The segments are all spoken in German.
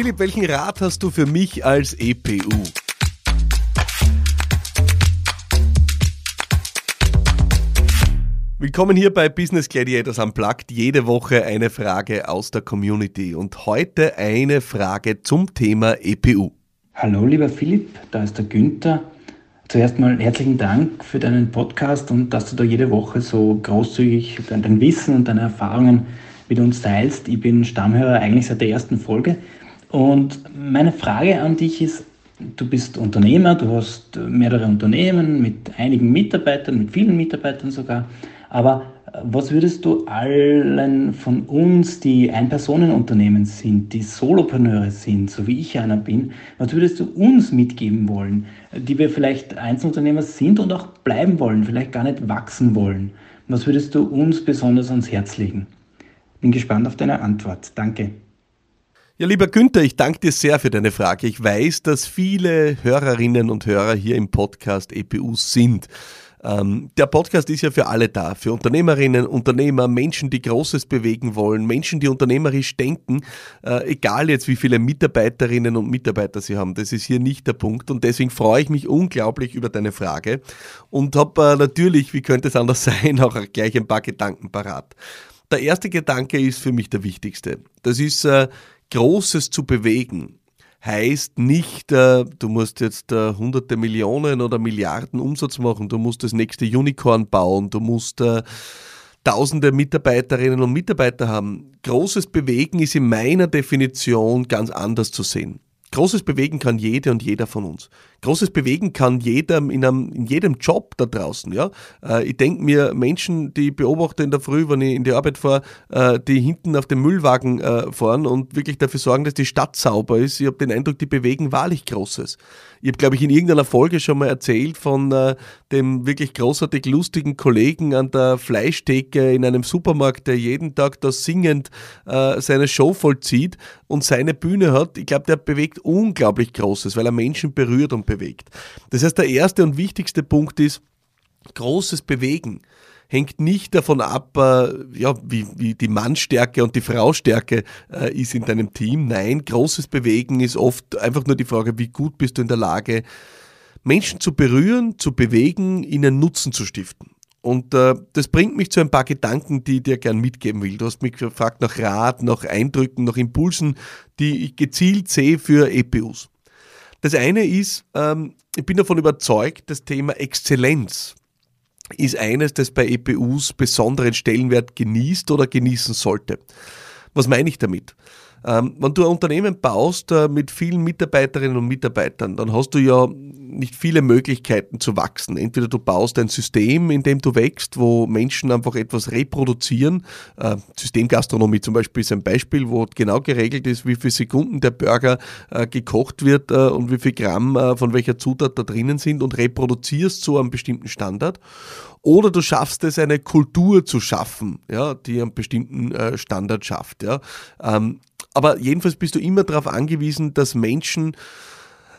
Philipp, welchen Rat hast du für mich als EPU? Willkommen hier bei Business Gladiators Unplugged. Jede Woche eine Frage aus der Community und heute eine Frage zum Thema EPU. Hallo lieber Philipp, da ist der Günther. Zuerst mal herzlichen Dank für deinen Podcast und dass du da jede Woche so großzügig dein Wissen und deine Erfahrungen mit uns teilst. Ich bin Stammhörer eigentlich seit der ersten Folge. Und meine Frage an dich ist, du bist Unternehmer, du hast mehrere Unternehmen mit einigen Mitarbeitern, mit vielen Mitarbeitern sogar. Aber was würdest du allen von uns, die Ein-Personen-Unternehmen sind, die Solopreneure sind, so wie ich einer bin, was würdest du uns mitgeben wollen, die wir vielleicht Einzelunternehmer sind und auch bleiben wollen, vielleicht gar nicht wachsen wollen? Was würdest du uns besonders ans Herz legen? Bin gespannt auf deine Antwort. Danke. Ja, lieber Günther, ich danke dir sehr für deine Frage. Ich weiß, dass viele Hörerinnen und Hörer hier im Podcast EPUs sind. Ähm, der Podcast ist ja für alle da, für Unternehmerinnen, Unternehmer, Menschen, die Großes bewegen wollen, Menschen, die unternehmerisch denken, äh, egal jetzt wie viele Mitarbeiterinnen und Mitarbeiter sie haben. Das ist hier nicht der Punkt und deswegen freue ich mich unglaublich über deine Frage und habe äh, natürlich, wie könnte es anders sein, auch gleich ein paar Gedanken parat. Der erste Gedanke ist für mich der wichtigste. Das ist äh, Großes zu bewegen. Heißt nicht, äh, du musst jetzt äh, hunderte Millionen oder Milliarden Umsatz machen, du musst das nächste Unicorn bauen, du musst äh, tausende Mitarbeiterinnen und Mitarbeiter haben. Großes Bewegen ist in meiner Definition ganz anders zu sehen. Großes bewegen kann jede und jeder von uns. Großes bewegen kann jeder in, einem, in jedem Job da draußen. Ja? Äh, ich denke mir, Menschen, die beobachte in der Früh, wenn ich in die Arbeit fahre, äh, die hinten auf dem Müllwagen äh, fahren und wirklich dafür sorgen, dass die Stadt sauber ist. Ich habe den Eindruck, die bewegen wahrlich Großes. Ich habe, glaube ich, in irgendeiner Folge schon mal erzählt von äh, dem wirklich großartig lustigen Kollegen an der Fleischtheke in einem Supermarkt, der jeden Tag da singend äh, seine Show vollzieht und seine Bühne hat. Ich glaube, der bewegt unglaublich Großes, weil er Menschen berührt und bewegt. Das heißt, der erste und wichtigste Punkt ist, großes Bewegen hängt nicht davon ab, äh, ja, wie, wie die Mannstärke und die Fraustärke äh, ist in deinem Team. Nein, großes Bewegen ist oft einfach nur die Frage, wie gut bist du in der Lage, Menschen zu berühren, zu bewegen, ihnen Nutzen zu stiften. Und äh, das bringt mich zu ein paar Gedanken, die ich dir gern mitgeben will. Du hast mich gefragt nach Rat, nach Eindrücken, nach Impulsen, die ich gezielt sehe für EPUs. Das eine ist, ähm, ich bin davon überzeugt, das Thema Exzellenz ist eines, das bei EPUs besonderen Stellenwert genießt oder genießen sollte. Was meine ich damit? Ähm, wenn du ein Unternehmen baust äh, mit vielen Mitarbeiterinnen und Mitarbeitern, dann hast du ja nicht viele Möglichkeiten zu wachsen. Entweder du baust ein System, in dem du wächst, wo Menschen einfach etwas reproduzieren. Äh, Systemgastronomie zum Beispiel ist ein Beispiel, wo genau geregelt ist, wie viele Sekunden der Burger äh, gekocht wird und wie viel Gramm von welcher Zutat da drinnen sind und reproduzierst so einen bestimmten Standard. Oder du schaffst es, eine Kultur zu schaffen, ja, die einen bestimmten Standard schafft. Ja. Aber jedenfalls bist du immer darauf angewiesen, dass Menschen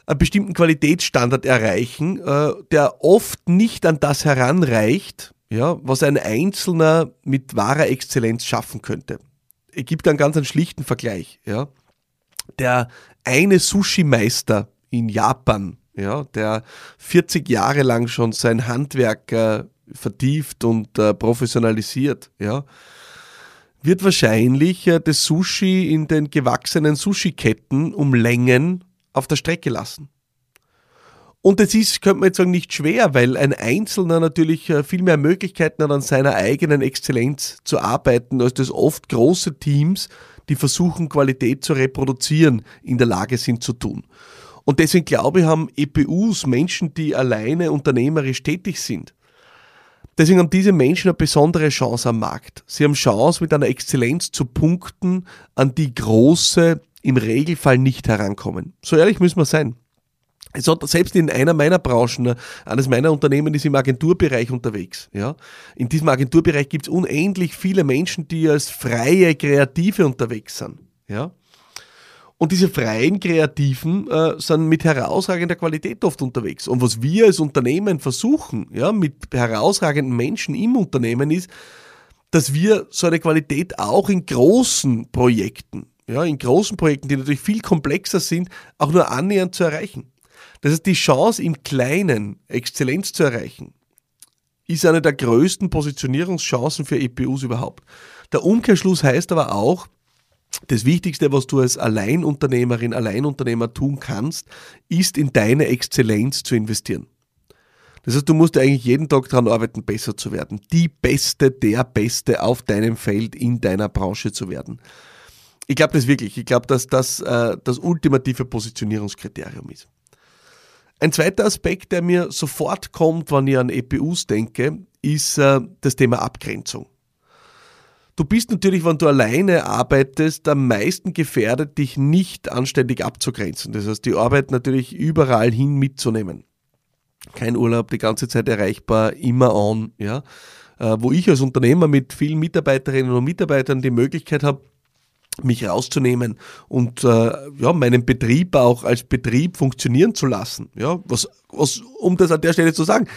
einen bestimmten Qualitätsstandard erreichen, äh, der oft nicht an das heranreicht, ja, was ein Einzelner mit wahrer Exzellenz schaffen könnte. Es gibt einen ganz einen schlichten Vergleich. Ja. Der eine Sushi-Meister in Japan, ja, der 40 Jahre lang schon sein Handwerk äh, vertieft und äh, professionalisiert, ja, wird wahrscheinlich äh, das Sushi in den gewachsenen Sushi-Ketten um Längen auf der Strecke lassen. Und das ist, könnte man jetzt sagen, nicht schwer, weil ein Einzelner natürlich äh, viel mehr Möglichkeiten hat, an seiner eigenen Exzellenz zu arbeiten, als das oft große Teams, die versuchen, Qualität zu reproduzieren, in der Lage sind zu tun. Und deswegen glaube ich, haben EPUs, Menschen, die alleine unternehmerisch tätig sind, Deswegen haben diese Menschen eine besondere Chance am Markt. Sie haben Chance, mit einer Exzellenz zu punkten, an die große im Regelfall nicht herankommen. So ehrlich müssen wir sein. Also selbst in einer meiner Branchen, eines meiner Unternehmen ist im Agenturbereich unterwegs. Ja? In diesem Agenturbereich gibt es unendlich viele Menschen, die als freie Kreative unterwegs sind. Ja? Und diese freien Kreativen äh, sind mit herausragender Qualität oft unterwegs. Und was wir als Unternehmen versuchen, ja, mit herausragenden Menschen im Unternehmen ist, dass wir so eine Qualität auch in großen Projekten ja, in großen Projekten, die natürlich viel komplexer sind, auch nur annähernd zu erreichen. Das heißt, die Chance im Kleinen Exzellenz zu erreichen, ist eine der größten Positionierungschancen für EPUs überhaupt. Der Umkehrschluss heißt aber auch, das Wichtigste, was du als Alleinunternehmerin, Alleinunternehmer tun kannst, ist in deine Exzellenz zu investieren. Das heißt, du musst eigentlich jeden Tag daran arbeiten, besser zu werden. Die Beste, der Beste auf deinem Feld in deiner Branche zu werden. Ich glaube das wirklich. Ich glaube, dass das äh, das ultimative Positionierungskriterium ist. Ein zweiter Aspekt, der mir sofort kommt, wenn ich an EPUs denke, ist äh, das Thema Abgrenzung. Du bist natürlich, wenn du alleine arbeitest, am meisten gefährdet, dich nicht anständig abzugrenzen. Das heißt, die Arbeit natürlich überall hin mitzunehmen. Kein Urlaub, die ganze Zeit erreichbar, immer on, ja. Äh, wo ich als Unternehmer mit vielen Mitarbeiterinnen und Mitarbeitern die Möglichkeit habe, mich rauszunehmen und äh, ja, meinen Betrieb auch als Betrieb funktionieren zu lassen. Ja, was, was, um das an der Stelle zu sagen,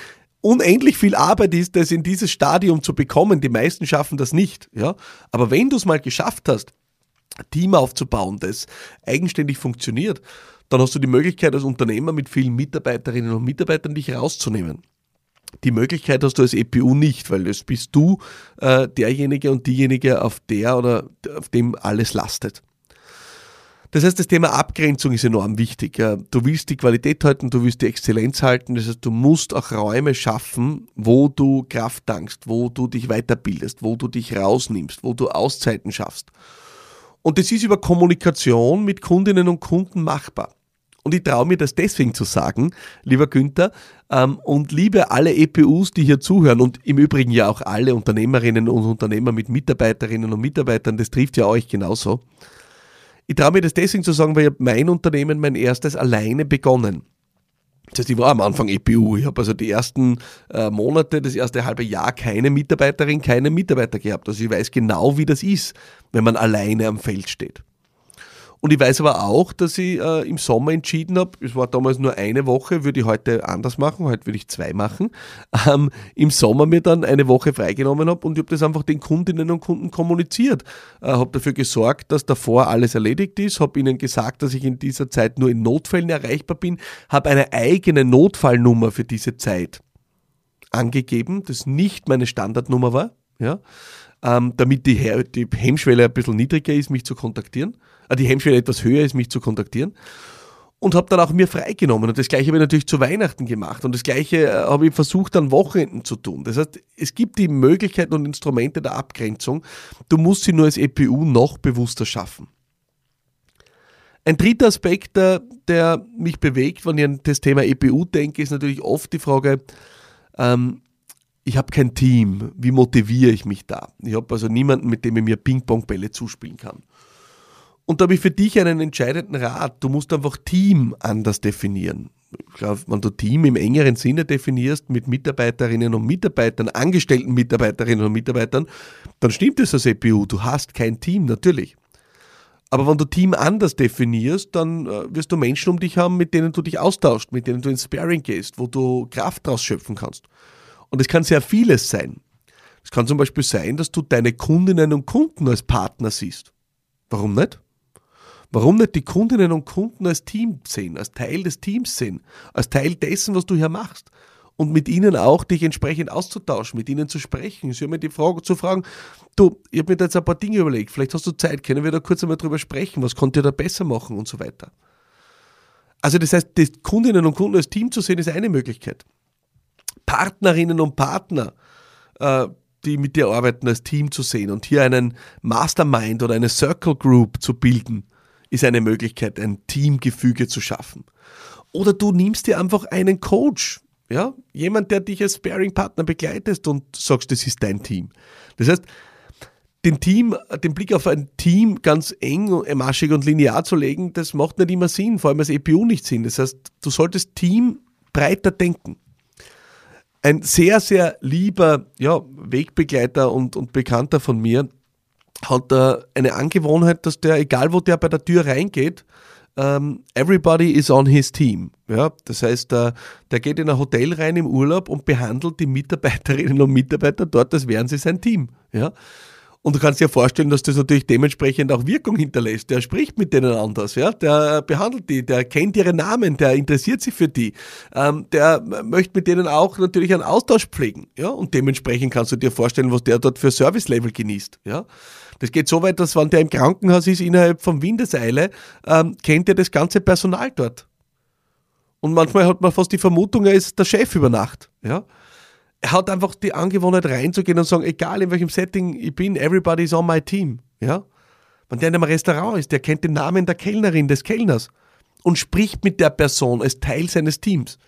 unendlich viel Arbeit ist, das in dieses Stadium zu bekommen. Die meisten schaffen das nicht. Ja, aber wenn du es mal geschafft hast, ein Team aufzubauen, das eigenständig funktioniert, dann hast du die Möglichkeit als Unternehmer mit vielen Mitarbeiterinnen und Mitarbeitern dich rauszunehmen. Die Möglichkeit hast du als EPU nicht, weil das bist du äh, derjenige und diejenige, auf der oder auf dem alles lastet. Das heißt, das Thema Abgrenzung ist enorm wichtig. Du willst die Qualität halten, du willst die Exzellenz halten. Das heißt, du musst auch Räume schaffen, wo du Kraft tankst, wo du dich weiterbildest, wo du dich rausnimmst, wo du Auszeiten schaffst. Und das ist über Kommunikation mit Kundinnen und Kunden machbar. Und ich traue mir das deswegen zu sagen, lieber Günther, ähm, und liebe alle EPUs, die hier zuhören und im Übrigen ja auch alle Unternehmerinnen und Unternehmer mit Mitarbeiterinnen und Mitarbeitern, das trifft ja euch genauso. Ich traue mir das deswegen zu sagen, weil ich mein Unternehmen, mein erstes, alleine begonnen. Das heißt, ich war am Anfang EPU. Ich habe also die ersten äh, Monate, das erste halbe Jahr keine Mitarbeiterin, keine Mitarbeiter gehabt. Also ich weiß genau, wie das ist, wenn man alleine am Feld steht. Und ich weiß aber auch, dass ich äh, im Sommer entschieden habe, es war damals nur eine Woche, würde ich heute anders machen, heute würde ich zwei machen, ähm, im Sommer mir dann eine Woche freigenommen habe und ich habe das einfach den Kundinnen und Kunden kommuniziert. Äh, habe dafür gesorgt, dass davor alles erledigt ist, habe ihnen gesagt, dass ich in dieser Zeit nur in Notfällen erreichbar bin, habe eine eigene Notfallnummer für diese Zeit angegeben, das nicht meine Standardnummer war, ja, ähm, damit die, die Hemmschwelle ein bisschen niedriger ist, mich zu kontaktieren. Äh, die Hemmschwelle etwas höher ist, mich zu kontaktieren. Und habe dann auch mir freigenommen. Und das gleiche habe ich natürlich zu Weihnachten gemacht. Und das gleiche äh, habe ich versucht, an Wochenenden zu tun. Das heißt, es gibt die Möglichkeiten und Instrumente der Abgrenzung. Du musst sie nur als EPU noch bewusster schaffen. Ein dritter Aspekt, der, der mich bewegt, wenn ich an das Thema EPU denke, ist natürlich oft die Frage, ähm, ich habe kein Team, wie motiviere ich mich da? Ich habe also niemanden, mit dem ich mir Ping-Pong-Bälle zuspielen kann. Und da habe ich für dich einen entscheidenden Rat. Du musst einfach Team anders definieren. Ich glaube, wenn du Team im engeren Sinne definierst mit Mitarbeiterinnen und Mitarbeitern, angestellten Mitarbeiterinnen und Mitarbeitern, dann stimmt es als EPU. Du hast kein Team, natürlich. Aber wenn du Team anders definierst, dann äh, wirst du Menschen um dich haben, mit denen du dich austauschst, mit denen du ins Sparing gehst, wo du Kraft draus schöpfen kannst. Und es kann sehr vieles sein. Es kann zum Beispiel sein, dass du deine Kundinnen und Kunden als Partner siehst. Warum nicht? Warum nicht die Kundinnen und Kunden als Team sehen, als Teil des Teams sehen, als Teil dessen, was du hier machst? Und mit ihnen auch dich entsprechend auszutauschen, mit ihnen zu sprechen. Sie haben mir die Frage zu fragen, du, ich habe mir da jetzt ein paar Dinge überlegt, vielleicht hast du Zeit, können wir da kurz einmal drüber sprechen, was könnt ihr da besser machen und so weiter. Also das heißt, die Kundinnen und Kunden als Team zu sehen, ist eine Möglichkeit. Partnerinnen und Partner, äh, die mit dir arbeiten, als Team zu sehen und hier einen Mastermind oder eine Circle Group zu bilden, ist eine Möglichkeit, ein Teamgefüge zu schaffen. Oder du nimmst dir einfach einen Coach, ja, jemand, der dich als Sparing-Partner begleitet und sagst, das ist dein Team. Das heißt, den Team, den Blick auf ein Team ganz eng, maschig und linear zu legen, das macht nicht immer Sinn, vor allem als EPU nicht Sinn. Das heißt, du solltest Team breiter denken. Ein sehr, sehr lieber ja, Wegbegleiter und, und Bekannter von mir, hat er eine Angewohnheit, dass der, egal wo der bei der Tür reingeht, um, ähm, everybody is on his team. Ja, das heißt, der, der geht in ein Hotel rein im Urlaub und behandelt die Mitarbeiterinnen und Mitarbeiter dort, als wären sie sein Team. Ja, Und du kannst dir vorstellen, dass das natürlich dementsprechend auch Wirkung hinterlässt. Der spricht mit denen anders, ja, der behandelt die, der kennt ihre Namen, der interessiert sich für die, ähm, der möchte mit denen auch natürlich einen Austausch pflegen, ja, und dementsprechend kannst du dir vorstellen, was der dort für Service-Level genießt, ja. Das geht so weit, dass wenn der im Krankenhaus ist, innerhalb von Windeseile, ähm, kennt er das ganze Personal dort. Und manchmal hat man fast die Vermutung, er ist der Chef über Nacht, ja hat einfach die Angewohnheit reinzugehen und sagen, egal in welchem Setting ich bin, everybody is on my team. Ja? Wenn der in einem Restaurant ist, der kennt den Namen der Kellnerin, des Kellners und spricht mit der Person als Teil seines Teams.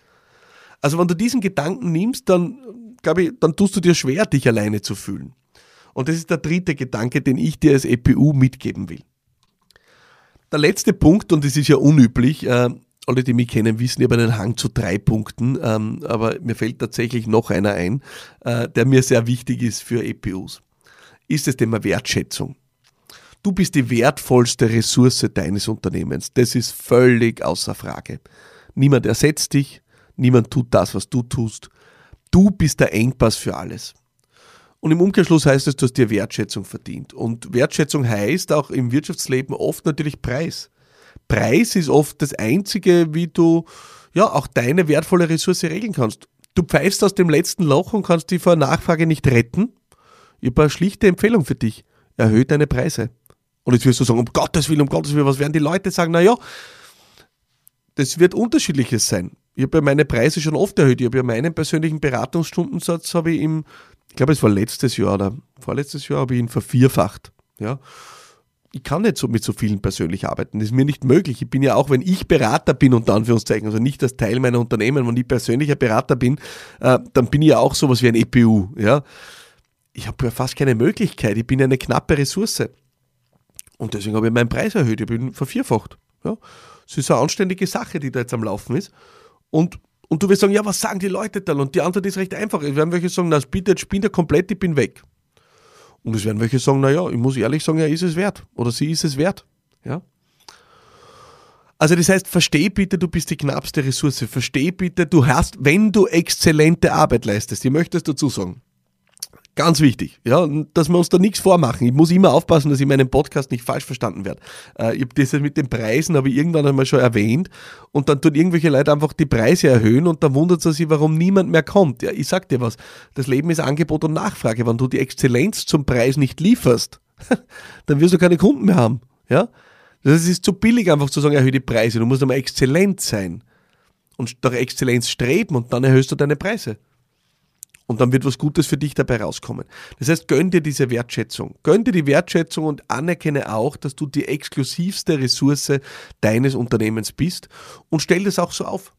Also wenn du diesen Gedanken nimmst, dann glaube ich, dann tust du dir schwer, dich alleine zu fühlen. Und das ist der dritte Gedanke, den ich dir als EPU mitgeben will. Der letzte Punkt, und das ist ja unüblich, äh, alle, die mich kennen, wissen, ich habe einen Hang zu drei Punkten, ähm, aber mir fällt tatsächlich noch einer ein, äh, der mir sehr wichtig ist für EPUs. Ist das Thema Wertschätzung. Du bist die wertvollste Ressource deines Unternehmens. Das ist völlig außer Frage. Niemand ersetzt dich, niemand tut das, was du tust. Du bist der Engpass für alles. Und im Umkehrschluss heißt es, du hast dir Wertschätzung verdient. Und Wertschätzung heißt auch im Wirtschaftsleben oft natürlich Preis. Preis ist oft das Einzige, wie du ja auch deine wertvolle Ressource regeln kannst. Du pfeifst aus dem letzten Loch und kannst die vor Nachfrage nicht retten. Ich habe eine schlichte Empfehlung für dich. Erhöhe deine Preise. Und jetzt wirst du sagen, um Gottes Willen, um Gottes Willen, was werden die Leute sagen? Naja, das wird unterschiedliches sein. Ich habe ja meine Preise schon oft erhöht. Ich habe ja meinen persönlichen Beratungsstundensatz, habe ich im, ich glaube, es war letztes Jahr oder vorletztes Jahr, habe ich ihn vervierfacht. Ja ich kann nicht so mit so vielen persönlich arbeiten. Das ist mir nicht möglich. Ich bin ja auch, wenn ich Berater bin, unter Anführungszeichen, also nicht als Teil meiner Unternehmen, wenn ich persönlicher Berater bin, äh, dann bin ich ja auch sowas wie ein EPU. Ja? Ich habe ja fast keine Möglichkeit. Ich bin eine knappe Ressource. Und deswegen habe ich meinen Preis erhöht. Ich bin vervierfacht. Ja? Das ist eine anständige Sache, die da jetzt am Laufen ist. Und, und du wirst sagen, ja, was sagen die Leute dann? Und die Antwort ist recht einfach. Es werden welche sagen, na, bitte, jetzt bin ich komplett, ich bin weg. Und es werden welche sagen, naja, ich muss ehrlich sagen, er ist es wert oder sie ist es wert. Ja? Also das heißt, versteh bitte, du bist die knappste Ressource. Versteh bitte, du hast, wenn du exzellente Arbeit leistest, ich möchte es dazu sagen, Ganz wichtig, ja, dass wir uns da nichts vormachen. Ich muss immer aufpassen, dass ich meinen Podcast nicht falsch verstanden werde. Äh, ich habe das mit den Preisen, habe ich irgendwann einmal schon erwähnt und dann tun irgendwelche Leute einfach die Preise erhöhen und dann wundert sie sich, warum niemand mehr kommt. Ja, ich sag dir was, das Leben ist Angebot und Nachfrage. Wenn du die Exzellenz zum Preis nicht lieferst, dann wirst du keine Kunden mehr haben. Ja, das ist zu billig einfach zu sagen, erhöhe die Preise. Du musst einmal exzellent sein und nach Exzellenz streben und dann erhöhst du deine Preise. Und dann wird was Gutes für dich dabei rauskommen. Das heißt, gönn dir diese Wertschätzung. Gönn dir die Wertschätzung und anerkenne auch, dass du die exklusivste Ressource deines Unternehmens bist und stell das auch so auf.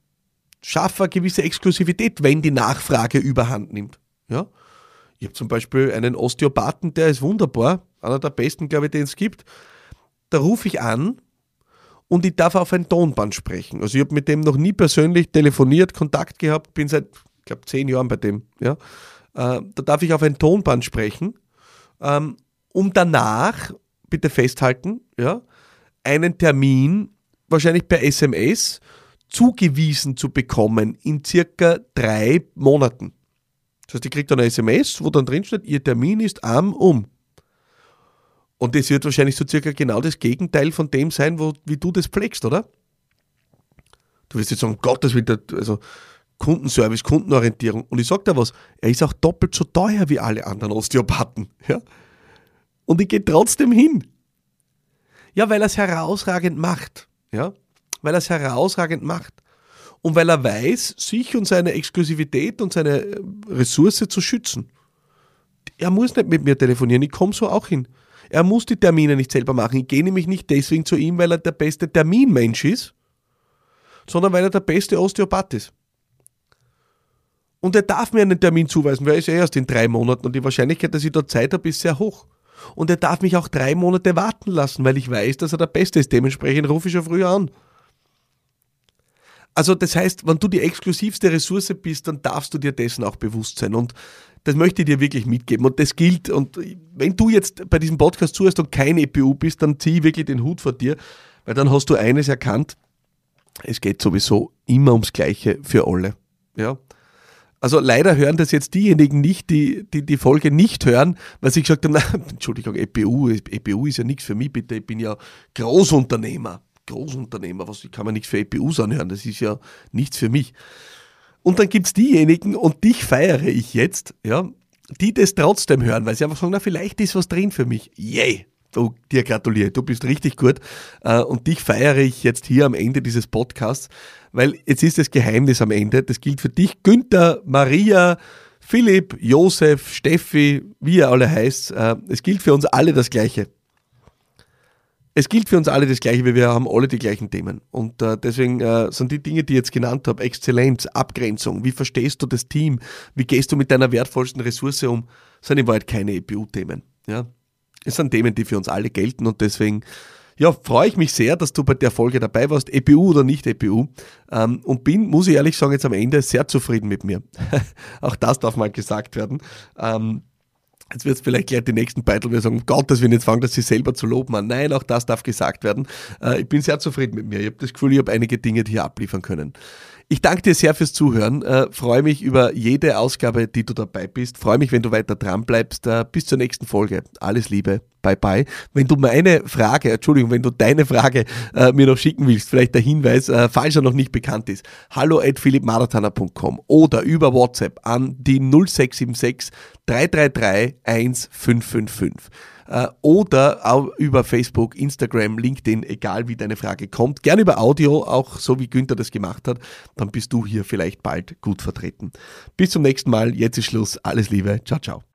Schaffe eine gewisse Exklusivität, wenn die Nachfrage überhand nimmt. Ja? Ich habe zum Beispiel einen Osteopathen, der ist wunderbar, einer der besten, glaube ich, den es gibt. Da rufe ich an und ich darf auf ein Tonband sprechen. Also ich habe mit dem noch nie persönlich telefoniert, Kontakt gehabt, bin seit glaube, zehn Jahren bei dem. Ja? Äh, da darf ich auf ein Tonband sprechen, ähm, um danach, bitte festhalten, ja, einen Termin, wahrscheinlich per SMS, zugewiesen zu bekommen in circa drei Monaten. Das heißt, ich kriege dann eine SMS, wo dann drin steht, Ihr Termin ist am um. Und das wird wahrscheinlich so circa genau das Gegenteil von dem sein, wo, wie du das pflegst, oder? Du wirst jetzt sagen, Gottes Willen, also Kundenservice, Kundenorientierung. Und ich sage dir was, er ist auch doppelt so teuer wie alle anderen Osteopathen. Ja? Und ich gehe trotzdem hin. Ja, weil er es herausragend macht. Ja? Weil er es herausragend macht. Und weil er weiß, sich und seine Exklusivität und seine äh, Ressource zu schützen. Er muss nicht mit mir telefonieren, ich komme so auch hin. Er muss die Termine nicht selber machen. Ich gehe nämlich nicht deswegen zu ihm, weil er der beste Terminmensch ist, sondern weil er der beste Osteopath ist. Und er darf mir einen Termin zuweisen, weil er ist eh erst in drei Monaten und die Wahrscheinlichkeit, dass ich dort Zeit habe, ist sehr hoch. Und er darf mich auch drei Monate warten lassen, weil ich weiß, dass er der Beste ist. Dementsprechend rufe ich schon früher an. Also das heißt, wenn du die exklusivste Ressource bist, dann darfst du dir dessen auch bewusst sein. Und das möchte ich dir wirklich mitgeben. Und das gilt, und wenn du jetzt bei diesem Podcast zuhörst und kein EPU bist, dann zieh wirklich den Hut vor dir, weil dann hast du eines erkannt, es geht sowieso immer ums Gleiche für alle. Ja? Also leider hören das jetzt diejenigen nicht, die die, die Folge nicht hören, weil sie gesagt haben, na, Entschuldigung, EPU, EPU ist ja nichts für mich, bitte, ich bin ja Großunternehmer. Großunternehmer, was kann man nichts für EPUs anhören, das ist ja nichts für mich. Und dann gibt es diejenigen, und dich feiere ich jetzt, ja, die das trotzdem hören, weil sie einfach sagen, na, vielleicht ist was drin für mich. Yay! Du, dir gratuliere, du bist richtig gut. Äh, und dich feiere ich jetzt hier am Ende dieses Podcasts, weil jetzt ist das Geheimnis am Ende. Das gilt für dich, Günther, Maria, Philipp, Josef, Steffi, wie ihr alle heißt. Äh, es gilt für uns alle das Gleiche. Es gilt für uns alle das Gleiche, weil wir haben alle die gleichen Themen. Und äh, deswegen äh, sind die Dinge, die ich jetzt genannt habe, Exzellenz, Abgrenzung, wie verstehst du das Team, wie gehst du mit deiner wertvollsten Ressource um, sind in Wahrheit keine EPU-Themen. Ja? Es sind Themen, die für uns alle gelten und deswegen ja, freue ich mich sehr, dass du bei der Folge dabei warst, EPU oder nicht EPU. Ähm, und bin, muss ich ehrlich sagen, jetzt am Ende sehr zufrieden mit mir. Auch das darf mal gesagt werden. Ähm, Jetzt wird es vielleicht gleich die nächsten Beitel wir sagen, um Gottes Willen, jetzt fangen das sich selber zu loben an. Nein, auch das darf gesagt werden. Äh, ich bin sehr zufrieden mit mir. Ich habe das Gefühl, ich habe einige Dinge hier abliefern können. Ich danke dir sehr fürs Zuhören. Äh, freue mich über jede Ausgabe, die du dabei bist. Freue mich, wenn du weiter dran bleibst. Äh, bis zur nächsten Folge. Alles Liebe. Bye bye. Wenn du meine Frage, Entschuldigung, wenn du deine Frage äh, mir noch schicken willst, vielleicht der Hinweis, äh, falls er noch nicht bekannt ist, hallo at philippmarathoner.com oder über WhatsApp an die 0676 333 1555 äh, oder auch über Facebook, Instagram, LinkedIn, egal wie deine Frage kommt. Gerne über Audio, auch so wie Günther das gemacht hat. Dann bist du hier vielleicht bald gut vertreten. Bis zum nächsten Mal. Jetzt ist Schluss. Alles Liebe. Ciao, ciao.